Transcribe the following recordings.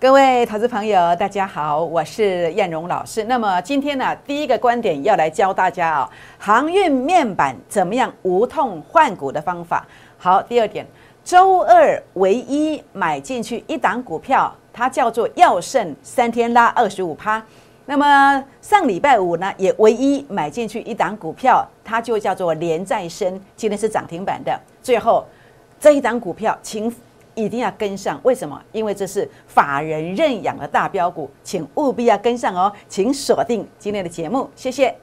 各位投资朋友，大家好，我是燕荣老师。那么今天呢，第一个观点要来教大家啊，航运面板怎么样无痛换股的方法。好，第二点，周二唯一买进去一档股票，它叫做耀盛，三天拉二十五趴。那么上礼拜五呢，也唯一买进去一档股票，它就叫做连再生，今天是涨停板的。最后这一档股票，请。一定要跟上，为什么？因为这是法人认养的大标股，请务必要跟上哦，请锁定今天的节目，谢谢。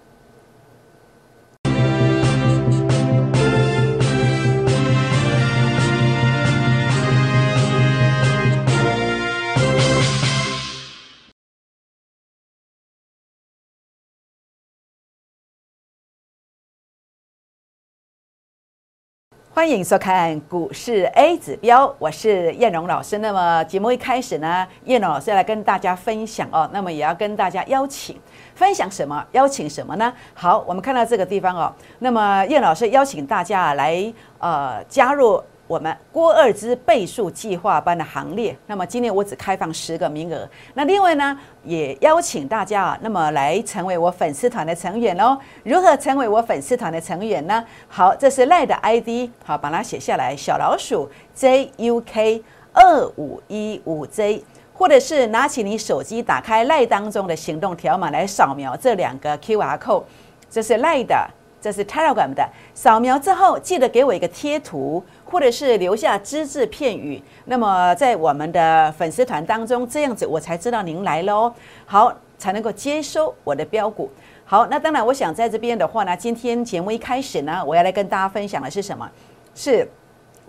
欢迎收看股市 A 指标，我是燕荣老师。那么节目一开始呢，燕荣老师要来跟大家分享哦，那么也要跟大家邀请分享什么？邀请什么呢？好，我们看到这个地方哦，那么燕老师邀请大家来呃加入。我们郭二之倍数计划班的行列，那么今天我只开放十个名额。那另外呢，也邀请大家啊，那么来成为我粉丝团的成员哦。如何成为我粉丝团的成员呢？好，这是赖的 ID，好，把它写下来，小老鼠 JUK 二五一五 J，或者是拿起你手机，打开赖当中的行动条码来扫描这两个 QR code，这是赖的。这是 Telegram 的，扫描之后记得给我一个贴图，或者是留下只字片语。那么在我们的粉丝团当中，这样子我才知道您来喽，好才能够接收我的标股。好，那当然我想在这边的话呢，今天节目一开始呢，我要来跟大家分享的是什么？是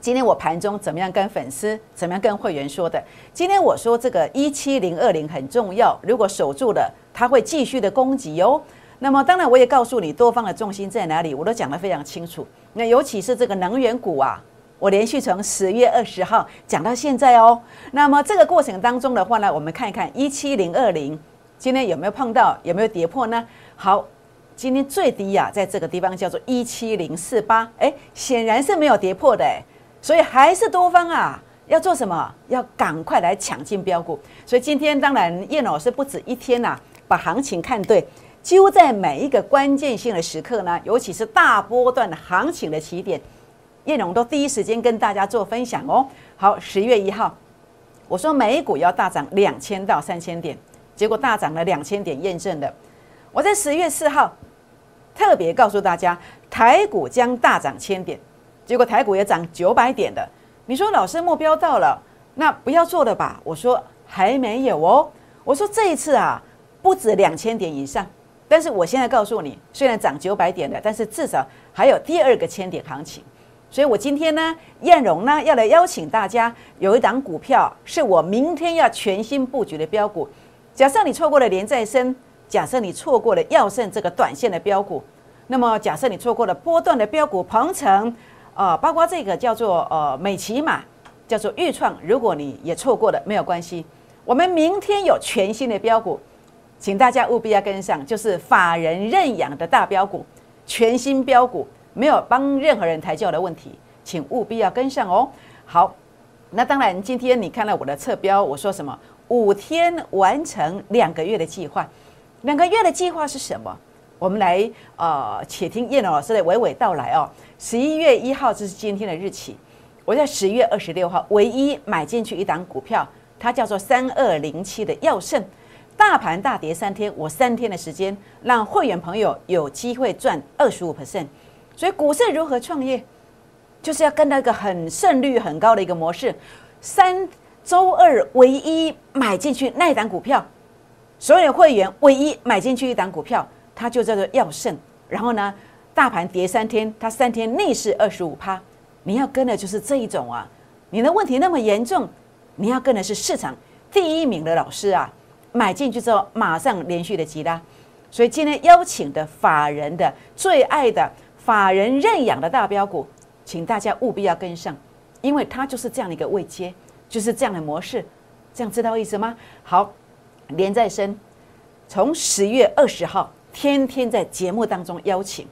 今天我盘中怎么样跟粉丝、怎么样跟会员说的？今天我说这个一七零二零很重要，如果守住了，它会继续的攻击哦。那么当然，我也告诉你多方的重心在哪里，我都讲得非常清楚。那尤其是这个能源股啊，我连续从十月二十号讲到现在哦。那么这个过程当中的话呢，我们看一看一七零二零今天有没有碰到，有没有跌破呢？好，今天最低呀，在这个地方叫做一七零四八，哎，显然是没有跌破的，所以还是多方啊，要做什么？要赶快来抢进标股。所以今天当然叶老师不止一天呐，把行情看对。几乎在每一个关键性的时刻呢，尤其是大波段的行情的起点，叶龙都第一时间跟大家做分享哦。好，十月一号，我说美股要大涨两千到三千点，结果大涨了两千点，验证的。我在十月四号特别告诉大家，台股将大涨千点，结果台股也涨九百点的。你说老师目标到了，那不要做了吧？我说还没有哦。我说这一次啊，不止两千点以上。但是我现在告诉你，虽然涨九百点的，但是至少还有第二个千点行情。所以我今天呢，燕荣呢要来邀请大家，有一档股票是我明天要全新布局的标股。假设你错过了连再生，假设你错过了耀盛这个短线的标股，那么假设你错过了波段的标股鹏程，呃，包括这个叫做呃美骑马，叫做豫创，如果你也错过了，没有关系，我们明天有全新的标股。请大家务必要跟上，就是法人认养的大标股，全新标股，没有帮任何人抬轿的问题，请务必要跟上哦。好，那当然，今天你看到我的侧标，我说什么？五天完成两个月的计划，两个月的计划是什么？我们来呃，且听叶老师的娓娓道来哦。十一月一号这是今天的日期，我在十月二十六号唯一买进去一档股票，它叫做三二零七的耀盛。大盘大跌三天，我三天的时间让会员朋友有机会赚二十五 percent。所以股市如何创业，就是要跟那个很胜率很高的一个模式。三周二唯一买进去那一档股票，所有会员唯一买进去一档股票，它就叫做要胜。然后呢，大盘跌三天，它三天逆势二十五趴。你要跟的就是这一种啊！你的问题那么严重，你要跟的是市场第一名的老师啊！买进去之后，马上连续的急拉，所以今天邀请的法人的最爱的法人认养的大标股，请大家务必要跟上，因为它就是这样的一个位阶，就是这样的模式，这样知道意思吗？好，连在身，从十月二十号天天在节目当中邀请，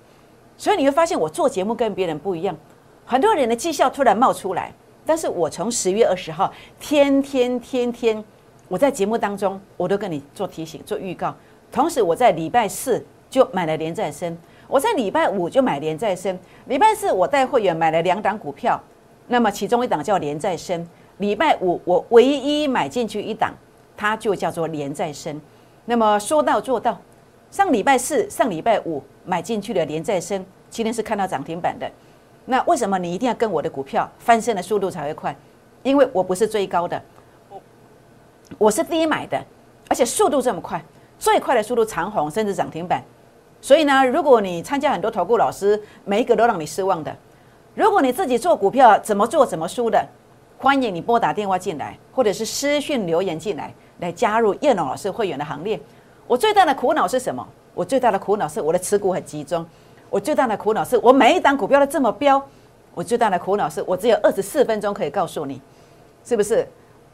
所以你会发现我做节目跟别人不一样，很多人的绩效突然冒出来，但是我从十月二十号天天天天。我在节目当中我都跟你做提醒、做预告，同时我在礼拜四就买了连再生，我在礼拜五就买连再生，礼拜四我带会员买了两档股票，那么其中一档叫连再生，礼拜五我唯一买进去一档，它就叫做连再生。那么说到做到，上礼拜四、上礼拜五买进去的连再生，今天是看到涨停板的。那为什么你一定要跟我的股票翻身的速度才会快？因为我不是追高的，我我是低买的，而且速度这么快，最快的速度长虹甚至涨停板。所以呢，如果你参加很多投顾老师，每一个都让你失望的。如果你自己做股票怎么做怎么输的，欢迎你拨打电话进来，或者是私讯留言进来，来加入叶龙老师会员的行列。我最大的苦恼是什么？我最大的苦恼是我的持股很集中。我最大的苦恼是我每一档股票都这么飙，我最大的苦恼是我只有二十四分钟可以告诉你，是不是？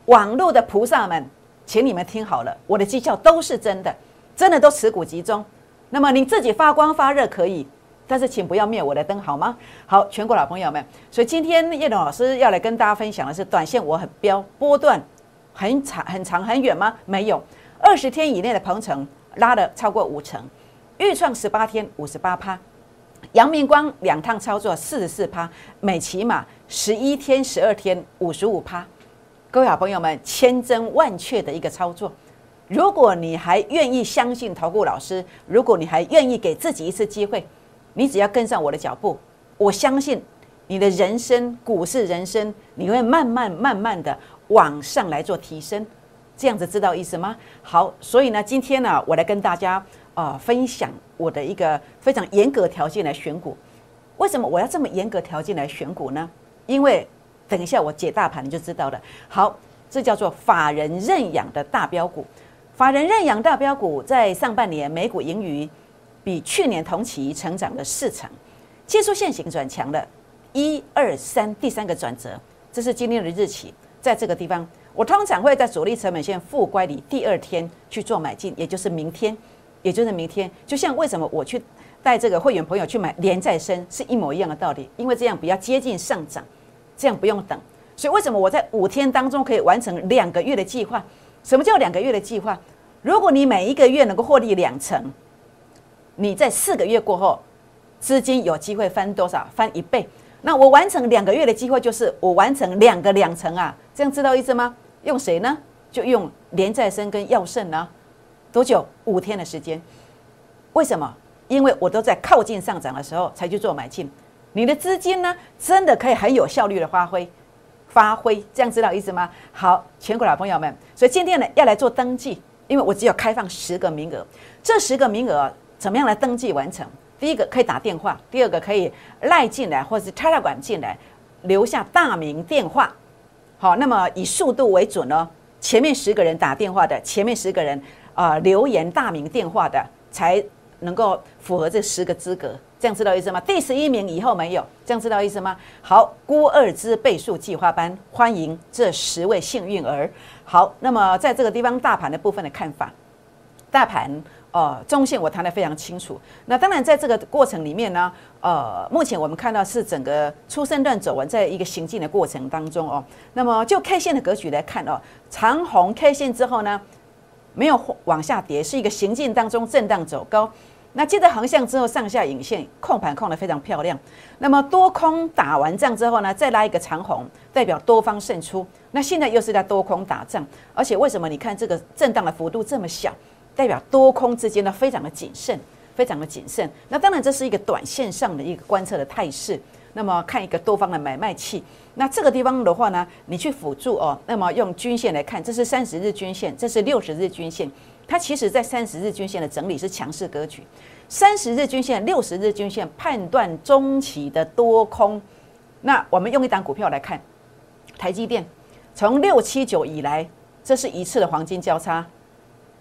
网络的菩萨们，请你们听好了，我的绩效都是真的，真的都持股集中。那么你自己发光发热可以，但是请不要灭我的灯好吗？好，全国老朋友们，所以今天叶董老师要来跟大家分享的是，短线我很飙，波段很长很长很远吗？没有，二十天以内的鹏程拉了超过五成，预创十八天五十八趴。阳明光两趟操作四十四趴，美骑马十一天十二天五十五趴，各位好朋友们千真万确的一个操作。如果你还愿意相信投顾老师，如果你还愿意给自己一次机会，你只要跟上我的脚步，我相信你的人生股市人生你会慢慢慢慢的往上来做提升。这样子知道意思吗？好，所以呢，今天呢，我来跟大家。啊，分享我的一个非常严格条件来选股。为什么我要这么严格条件来选股呢？因为等一下我解大盘你就知道了。好，这叫做法人认养的大标股。法人认养大标股在上半年每股盈余比去年同期成长了四成，技术线型转强了，一二三第三个转折，这是今天的日期，在这个地方，我通常会在主力成本线负乖离第二天去做买进，也就是明天。也就是明天，就像为什么我去带这个会员朋友去买连再生是一模一样的道理，因为这样比较接近上涨，这样不用等。所以为什么我在五天当中可以完成两个月的计划？什么叫两个月的计划？如果你每一个月能够获利两成，你在四个月过后，资金有机会翻多少？翻一倍。那我完成两个月的机会，就是我完成两个两成啊，这样知道意思吗？用谁呢？就用连再生跟药盛呢。多久？五天的时间。为什么？因为我都在靠近上涨的时候才去做买进。你的资金呢，真的可以很有效率的发挥，发挥，这样知道意思吗？好，全国老朋友们，所以今天呢要来做登记，因为我只有开放十个名额。这十个名额怎么样来登记完成？第一个可以打电话，第二个可以赖进来或者是 Telegram 进来，留下大名电话。好，那么以速度为准哦。前面十个人打电话的，前面十个人。啊，留言大名电话的才能够符合这十个资格，这样知道意思吗？第十一名以后没有，这样知道意思吗？好，估二之倍数计划班欢迎这十位幸运儿。好，那么在这个地方大盘的部分的看法，大盘呃中线我谈的非常清楚。那当然在这个过程里面呢，呃，目前我们看到是整个初升段走完，在一个行进的过程当中哦。那么就 K 线的格局来看哦，长红 K 线之后呢？没有往下跌，是一个行进当中震荡走高。那接着横向之后上下影线控盘控的非常漂亮。那么多空打完仗之后呢，再拉一个长红，代表多方胜出。那现在又是在多空打仗，而且为什么你看这个震荡的幅度这么小？代表多空之间呢非常的谨慎，非常的谨慎。那当然这是一个短线上的一个观测的态势。那么看一个多方的买卖器，那这个地方的话呢，你去辅助哦。那么用均线来看，这是三十日均线，这是六十日均线。它其实在三十日均线的整理是强势格局，三十日均线、六十日均线判断中期的多空。那我们用一档股票来看，台积电从六七九以来，这是一次的黄金交叉，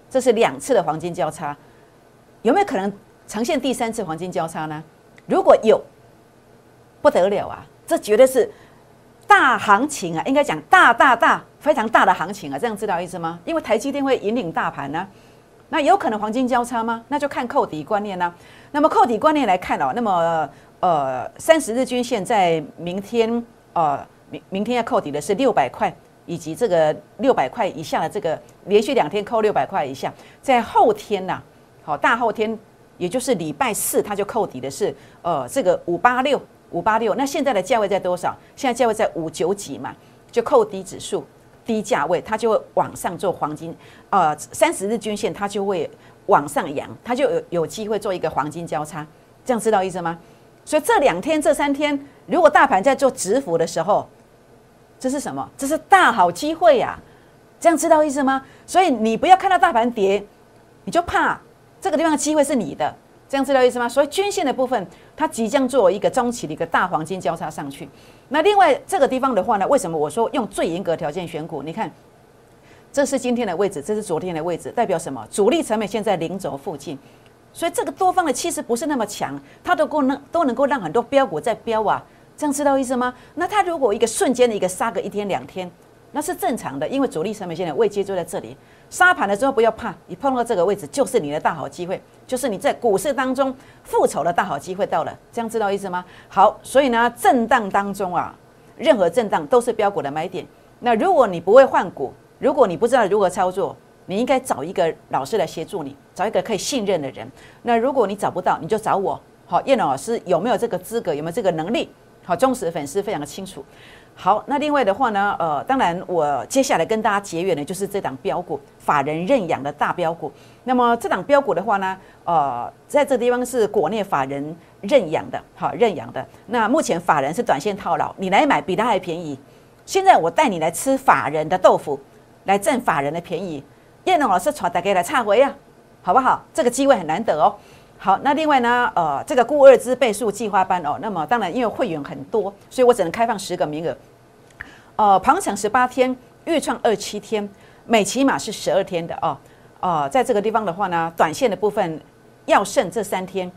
这是两次的黄金交叉，有没有可能呈现第三次黄金交叉呢？如果有。不得了啊！这绝对是大行情啊，应该讲大大大非常大的行情啊，这样知道意思吗？因为台积电会引领大盘呢，那有可能黄金交叉吗？那就看扣底观念呢。那么扣底观念来看哦，那么呃三十日均线在明天呃明明天要扣底的是六百块，以及这个六百块以下的这个连续两天扣六百块以下，在后天呐，好大后天，也就是礼拜四，它就扣底的是呃这个五八六五八六。那现在的价位在多少？现在价位在五九几嘛，就扣低指数低价位，它就会往上做黄金呃三十日均线，它就会往上扬，它就有有机会做一个黄金交叉。这样知道意思吗？所以这两天这三天，如果大盘在做止幅的时候，这是什么？这是大好机会呀！这样知道意思吗？所以你不要看到大盘跌，你就怕这个地方的机会是你的。这样知道意思吗？所以均线的部分，它即将做一个中期的一个大黄金交叉上去。那另外这个地方的话呢，为什么我说用最严格条件选股？你看，这是今天的位置，这是昨天的位置，代表什么？主力成本线在零轴附近，所以这个多方的气势不是那么强，它都够能都能够让很多标股在飙啊。这样知道意思吗？那它如果一个瞬间的一个杀个一天两天，那是正常的，因为主力成本线的位阶就在这里。杀盘的时候不要怕，你碰到这个位置就是你的大好机会，就是你在股市当中复仇的大好机会到了。这样知道意思吗？好，所以呢，震荡当中啊，任何震荡都是标股的买点。那如果你不会换股，如果你不知道如何操作，你应该找一个老师来协助你，找一个可以信任的人。那如果你找不到，你就找我。好，叶老师有没有这个资格？有没有这个能力？好，忠实粉丝非常的清楚。好，那另外的话呢，呃，当然我接下来跟大家结缘的就是这档标股，法人认养的大标股。那么这档标股的话呢，呃，在这地方是国内法人认养的，好认养的。那目前法人是短线套牢，你来买比他还便宜。现在我带你来吃法人的豆腐，来占法人的便宜。叶龙老师传大家来插回啊，好不好？这个机会很难得哦。好，那另外呢，呃，这个固二之倍数计划班哦，那么当然因为会员很多，所以我只能开放十个名额。呃，旁程十八天，预创二七天，每起码是十二天的哦。呃，在这个地方的话呢，短线的部分要剩这三天，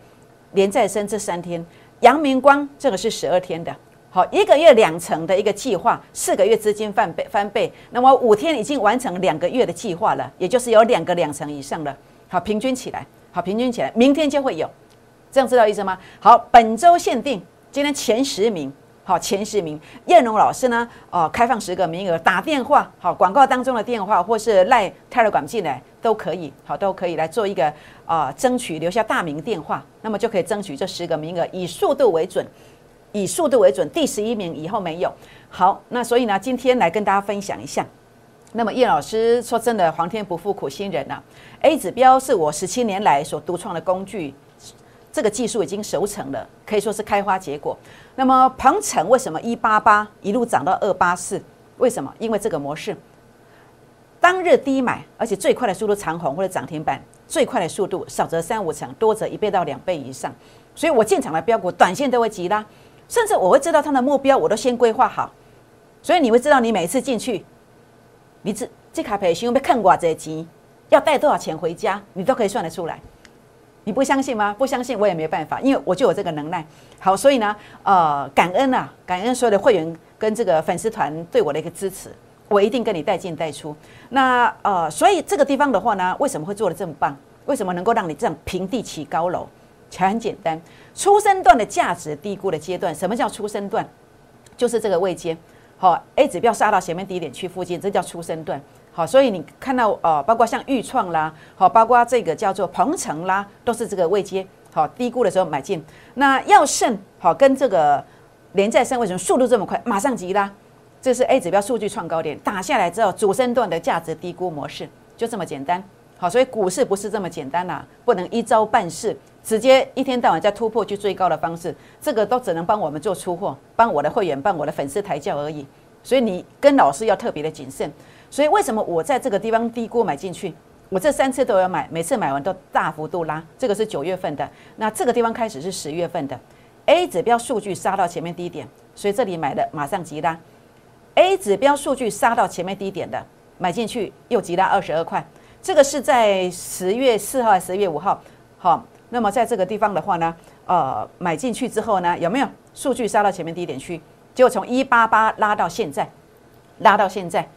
连再生这三天，阳明光这个是十二天的。好，一个月两成的一个计划，四个月资金翻倍翻倍，那么五天已经完成两个月的计划了，也就是有两个两成以上的，好，平均起来。好，平均起来，明天就会有，这样知道意思吗？好，本周限定，今天前十名，好，前十名，燕龙老师呢，哦，开放十个名额，打电话，好，广告当中的电话或是赖泰勒管进来都可以，好，都可以来做一个啊，争取留下大名电话，那么就可以争取这十个名额，以速度为准，以速度为准，第十一名以后没有。好，那所以呢，今天来跟大家分享一下。那么叶老师说真的，皇天不负苦心人呐。A 指标是我十七年来所独创的工具，这个技术已经熟成了，可以说是开花结果。那么鹏程为什么一八八一路涨到二八四？为什么？因为这个模式，当日低买，而且最快的速度长红或者涨停板，最快的速度少则三五成，多则一倍到两倍以上。所以我进场的标股，短线都会急拉，甚至我会知道它的目标，我都先规划好。所以你会知道，你每次进去。你这这卡培训被看过这钱，要带多少钱回家，你都可以算得出来。你不相信吗？不相信我也没办法，因为我就有这个能耐。好，所以呢，呃，感恩啊，感恩所有的会员跟这个粉丝团对我的一个支持，我一定跟你带进带出。那呃，所以这个地方的话呢，为什么会做的这么棒？为什么能够让你这样平地起高楼？其实很简单，出生段的价值低估的阶段，什么叫出生段？就是这个位阶。好，A 指标杀到前面低点区附近，这叫出生段。好，所以你看到呃，包括像豫创啦，好，包括这个叫做鹏程啦，都是这个位阶。好，低估的时候买进。那要胜，好，跟这个连再升为什么速度这么快？马上急拉，这是 A 指标数据创高点，打下来之后，主升段的价值低估模式，就这么简单。好，所以股市不是这么简单呐，不能一招半式。直接一天到晚在突破去追高的方式，这个都只能帮我们做出货，帮我的会员、帮我的粉丝抬轿而已。所以你跟老师要特别的谨慎。所以为什么我在这个地方低估买进去？我这三次都有买，每次买完都大幅度拉。这个是九月份的，那这个地方开始是十月份的。A 指标数据杀到前面低点，所以这里买的马上急拉。A 指标数据杀到前面低点的，买进去又急拉二十二块。这个是在十月四号还是十月五号？好。那么在这个地方的话呢，呃，买进去之后呢，有没有数据杀到前面低点区？结果从一八八拉到现在，拉到现在，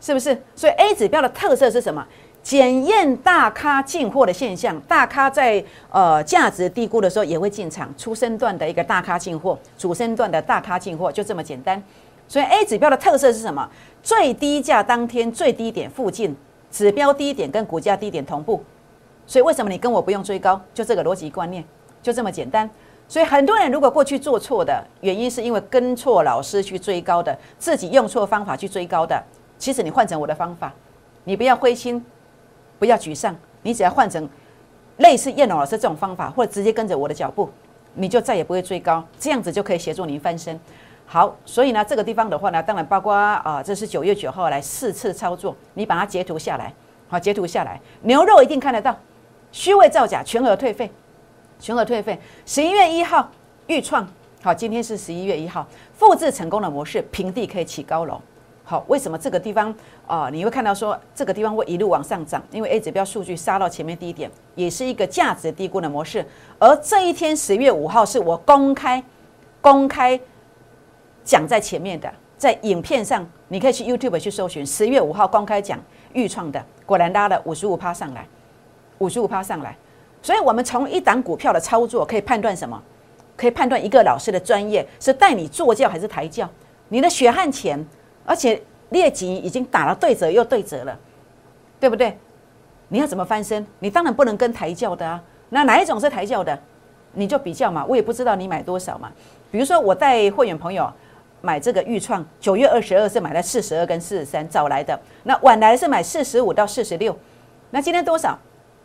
是不是？所以 A 指标的特色是什么？检验大咖进货的现象。大咖在呃价值低估的时候也会进场，初升段的一个大咖进货，主升段的大咖进货，就这么简单。所以 A 指标的特色是什么？最低价当天最低点附近，指标低点跟股价低点同步。所以为什么你跟我不用追高？就这个逻辑观念，就这么简单。所以很多人如果过去做错的原因，是因为跟错老师去追高的，自己用错方法去追高的。其实你换成我的方法，你不要灰心，不要沮丧，你只要换成类似叶龙老师这种方法，或者直接跟着我的脚步，你就再也不会追高，这样子就可以协助您翻身。好，所以呢，这个地方的话呢，当然包括啊，这是九月九号来四次操作，你把它截图下来，好，截图下来，牛肉一定看得到，虚伪造假，全额退费。全额退费。十一月一号预创，好，今天是十一月一号，复制成功的模式，平地可以起高楼。好，为什么这个地方啊？你会看到说这个地方会一路往上涨，因为 A 指标数据杀到前面低点，也是一个价值低估的模式。而这一天十月五号是我公开公开讲在前面的，在影片上你可以去 YouTube 去搜寻十月五号公开讲预创的，果然拉了五十五趴上来，五十五趴上来。所以，我们从一档股票的操作可以判断什么？可以判断一个老师的专业是带你坐教还是抬教。你的血汗钱，而且劣级已经打了对折又对折了，对不对？你要怎么翻身？你当然不能跟抬教的啊。那哪一种是抬教的？你就比较嘛。我也不知道你买多少嘛。比如说，我带会员朋友买这个预创，九月二十二是买了四十二跟四十三早来的，那晚来是买四十五到四十六。那今天多少？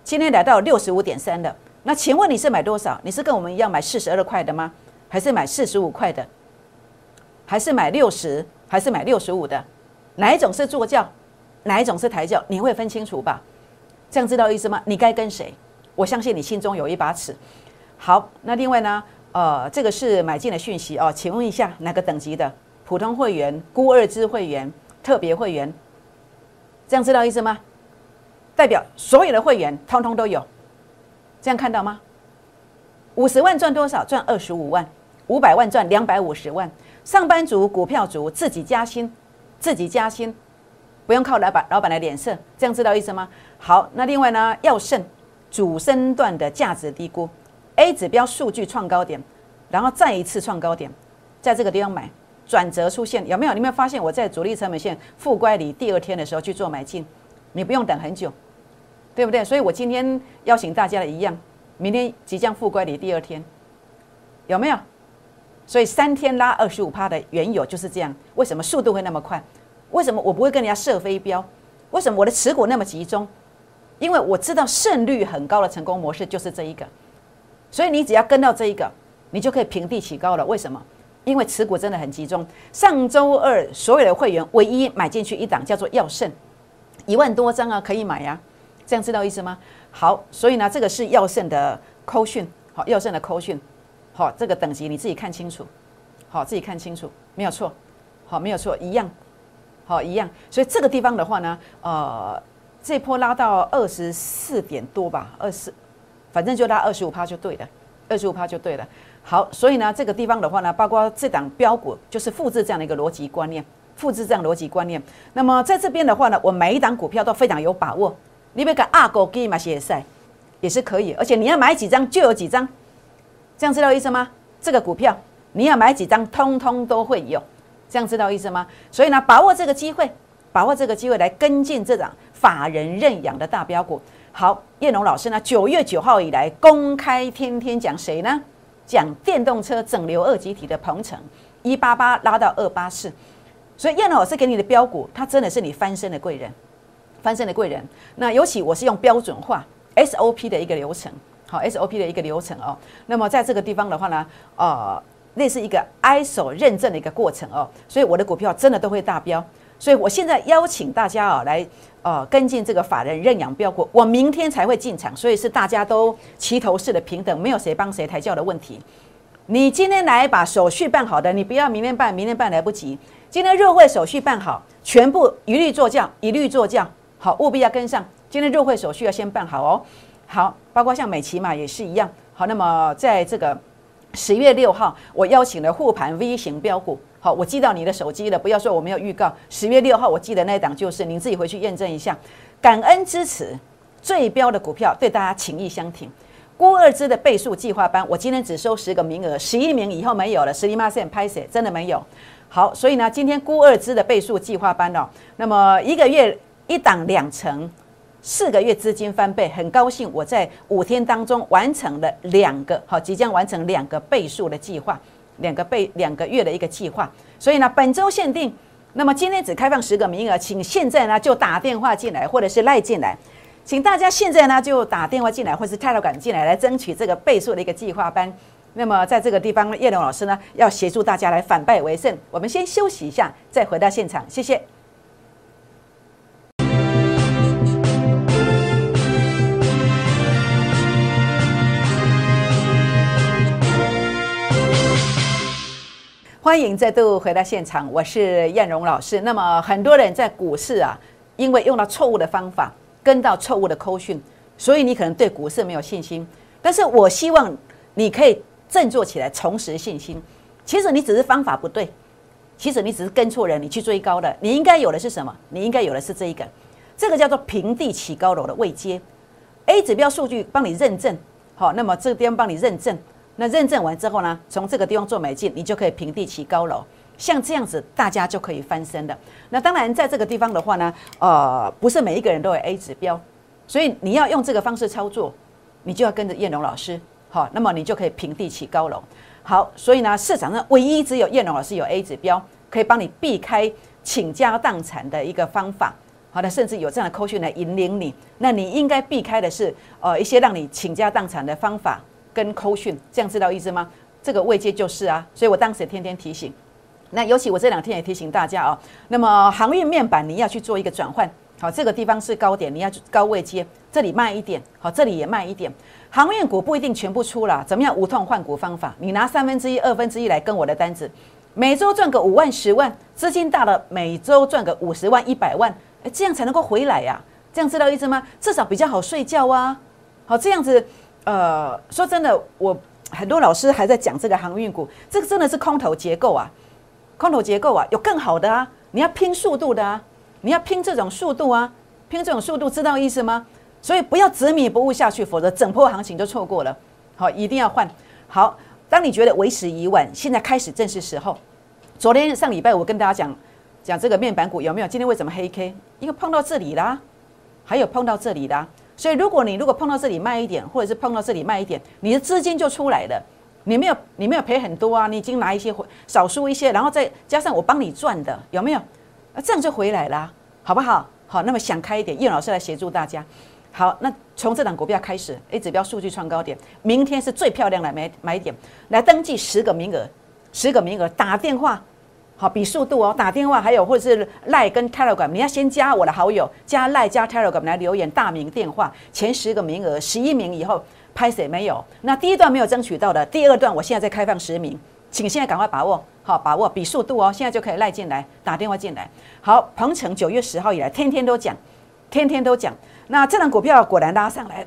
今天来到六十五点三的，那请问你是买多少？你是跟我们一样买四十二块的吗？还是买四十五块的？还是买六十？还是买六十五的？哪一种是坐轿？哪一种是抬轿？你会分清楚吧？这样知道意思吗？你该跟谁？我相信你心中有一把尺。好，那另外呢？呃，这个是买进的讯息哦。请问一下，哪个等级的？普通会员、孤二支会员、特别会员？这样知道意思吗？代表所有的会员通通都有，这样看到吗？五十万赚多少？赚二十五万，五百万赚两百五十万。上班族、股票族自己加薪，自己加薪，不用靠老板老板的脸色，这样知道意思吗？好，那另外呢，要胜主升段的价值低估，A 指标数据创高点，然后再一次创高点，在这个地方买，转折出现有没有？你没有发现我在主力成本线负乖离第二天的时候去做买进？你不用等很久。对不对？所以我今天邀请大家的一样，明天即将复归你第二天，有没有？所以三天拉二十五趴的原有就是这样。为什么速度会那么快？为什么我不会跟人家射飞镖？为什么我的持股那么集中？因为我知道胜率很高的成功模式就是这一个。所以你只要跟到这一个，你就可以平地起高了。为什么？因为持股真的很集中。上周二所有的会员唯一买进去一档叫做药圣，一万多张啊，可以买呀。这样知道意思吗？好，所以呢，这个是药圣的扣讯，好，药圣的扣讯，好，这个等级你自己看清楚，好，自己看清楚，没有错，好，没有错，一样，好，一样。所以这个地方的话呢，呃，这波拉到二十四点多吧，二十，反正就拉二十五趴就对了，二十五趴就对了。好，所以呢，这个地方的话呢，包括这档标股，就是复制这样的一个逻辑观念，复制这样逻辑观念。那么在这边的话呢，我每一档股票都非常有把握。你别个二狗给嘛写赛，也是可以，而且你要买几张就有几张，这样知道意思吗？这个股票你要买几张，通通都会有，这样知道意思吗？所以呢，把握这个机会，把握这个机会来跟进这档法人认养的大标股。好，叶龙老师呢，九月九号以来公开天天讲谁呢？讲电动车整流二级体的鹏程，一八八拉到二八四，所以叶龙老师给你的标股，它真的是你翻身的贵人。翻身的贵人，那尤其我是用标准化 SOP 的一个流程，好 SOP 的一个流程哦。那么在这个地方的话呢，呃，类似一个 ISO 认证的一个过程哦，所以我的股票真的都会大标。所以我现在邀请大家啊来呃跟进这个法人认养标股，我明天才会进场，所以是大家都齐头式的平等，没有谁帮谁抬轿的问题。你今天来把手续办好的，你不要明天办，明天办来不及。今天入会手续办好，全部一律做轿，一律做轿。好，务必要跟上。今天入会手续要先办好哦。好，包括像美琪嘛也是一样。好，那么在这个十月六号，我邀请了护盘 V 型标股。好，我寄到你的手机了，不要说我没有预告。十月六号我记得那一档就是，您自己回去验证一下。感恩支持最标的股票，对大家情意相挺。郭二支的倍数计划班，我今天只收十个名额，十一名以后没有了。十一马线拍谁？真的没有。好，所以呢，今天估二支的倍数计划班哦，那么一个月一档两成，四个月资金翻倍，很高兴我在五天当中完成了两个，好，即将完成两个倍数的计划，两个倍两个月的一个计划。所以呢，本周限定，那么今天只开放十个名额，请现在呢就打电话进来，或者是赖进来，请大家现在呢就打电话进来，或是泰 e 感进来，来争取这个倍数的一个计划班。那么在这个地方，叶龙老师呢要协助大家来反败为胜。我们先休息一下，再回到现场，谢谢。欢迎再度回到现场，我是燕荣老师。那么很多人在股市啊，因为用到错误的方法，跟到错误的扣讯，所以你可能对股市没有信心。但是我希望你可以。振作起来，重拾信心。其实你只是方法不对，其实你只是跟错人，你去追高的。你应该有的是什么？你应该有的是这一个，这个叫做平地起高楼的位阶。A 指标数据帮你认证，好，那么这边帮你认证。那认证完之后呢，从这个地方做买进，你就可以平地起高楼。像这样子，大家就可以翻身的。那当然，在这个地方的话呢，呃，不是每一个人都有 A 指标，所以你要用这个方式操作，你就要跟着燕龙老师。好，那么你就可以平地起高楼。好，所以呢，市场上唯一只有燕龙老师有 A 指标，可以帮你避开倾家荡产的一个方法。好的，甚至有这样的扣讯来引领你。那你应该避开的是，呃，一些让你倾家荡产的方法跟扣讯，这样知道意思吗？这个位阶就是啊，所以我当时天天提醒。那尤其我这两天也提醒大家哦，那么航运面板你要去做一个转换。好，这个地方是高点，你要高位接，这里慢一点。好，这里也慢一点。航运股不一定全部出了，怎么样无痛换股方法？你拿三分之一、二分之一来跟我的单子，每周赚个五万、十万，资金大了，每周赚个五十万、一百万，哎，这样才能够回来呀？这样知道意思吗？至少比较好睡觉啊。好，这样子，呃，说真的，我很多老师还在讲这个航运股，这个真的是空头结构啊，空头结构啊，有更好的啊，你要拼速度的啊，你要拼这种速度啊，拼这种速度，知道意思吗？所以不要执迷不悟下去，否则整波行情就错过了。好，一定要换。好，当你觉得为时已晚，现在开始正是时候。昨天上礼拜我跟大家讲讲这个面板股有没有？今天为什么黑 K？因为碰到这里啦，还有碰到这里啦。所以如果你如果碰到这里慢一点，或者是碰到这里慢一点，你的资金就出来了。你没有你没有赔很多啊，你已经拿一些回少输一些，然后再加上我帮你赚的，有没有？啊，这样就回来了，好不好？好，那么想开一点，叶老师来协助大家。好，那从这档股票开始，A 指标数据创高点，明天是最漂亮的买买点，来登记十个名额，十个名额打电话，好比速度哦，打电话还有或者是赖跟 Telegram，你要先加我的好友，加赖加 Telegram 来留言大名电话，前十个名额，十一名以后拍谁没有？那第一段没有争取到的，第二段我现在在开放十名，请现在赶快把握，好把握比速度哦，现在就可以赖进来打电话进来。好，鹏程九月十号以来天天都讲，天天都讲。那这档股票果然拉上来，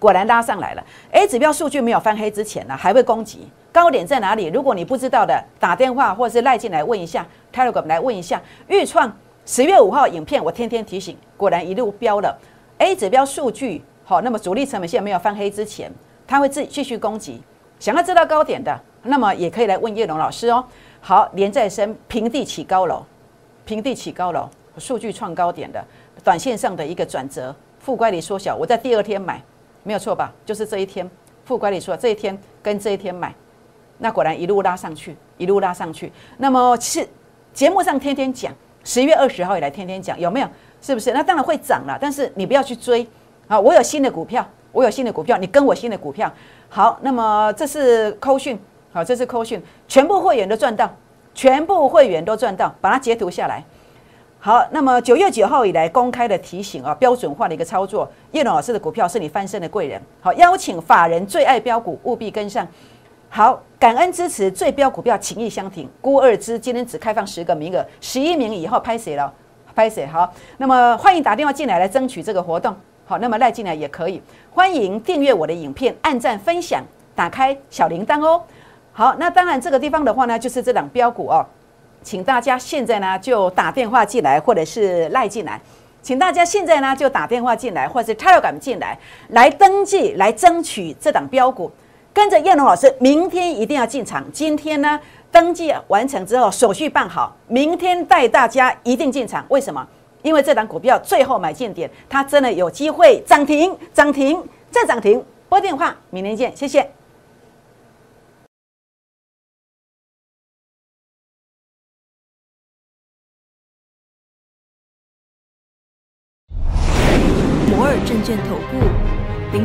果然拉上来了。A 指标数据没有翻黑之前呢，还会攻击高点在哪里？如果你不知道的，打电话或是赖进来问一下，Telegram 来问一下。预创十月五号影片，我天天提醒，果然一路飙了。A 指标数据好，那么主力成本线没有翻黑之前，它会自继续攻击。想要知道高点的，那么也可以来问叶龙老师哦。好，连再生平地起高楼，平地起高楼，数据创高点的。短线上的一个转折，负乖离缩小，我在第二天买，没有错吧？就是这一天，副管理说，这一天跟这一天买，那果然一路拉上去，一路拉上去。那么是节目上天天讲，十月二十号以来天天讲，有没有？是不是？那当然会涨了，但是你不要去追啊！我有新的股票，我有新的股票，你跟我新的股票。好，那么这是扣讯，好，这是扣讯，全部会员都赚到，全部会员都赚到，把它截图下来。好，那么九月九号以来公开的提醒啊，标准化的一个操作，叶龙老师的股票是你翻身的贵人。好，邀请法人最爱标股，务必跟上。好，感恩支持最标股票，情义相挺。孤二支今天只开放十个名额，十一名以后拍谁了？拍谁？好，那么欢迎打电话进来来争取这个活动。好，那么赖进来也可以，欢迎订阅我的影片，按赞分享，打开小铃铛哦。好，那当然这个地方的话呢，就是这档标股哦。请大家现在呢就打电话进来，或者是赖进来。请大家现在呢就打电话进来，或者是 Telegram 进来，来登记，来争取这档标股。跟着燕龙老师，明天一定要进场。今天呢登记完成之后，手续办好，明天带大家一定进场。为什么？因为这档股票最后买进点，它真的有机会涨停、涨停再涨停。拨电话，明天见，谢谢。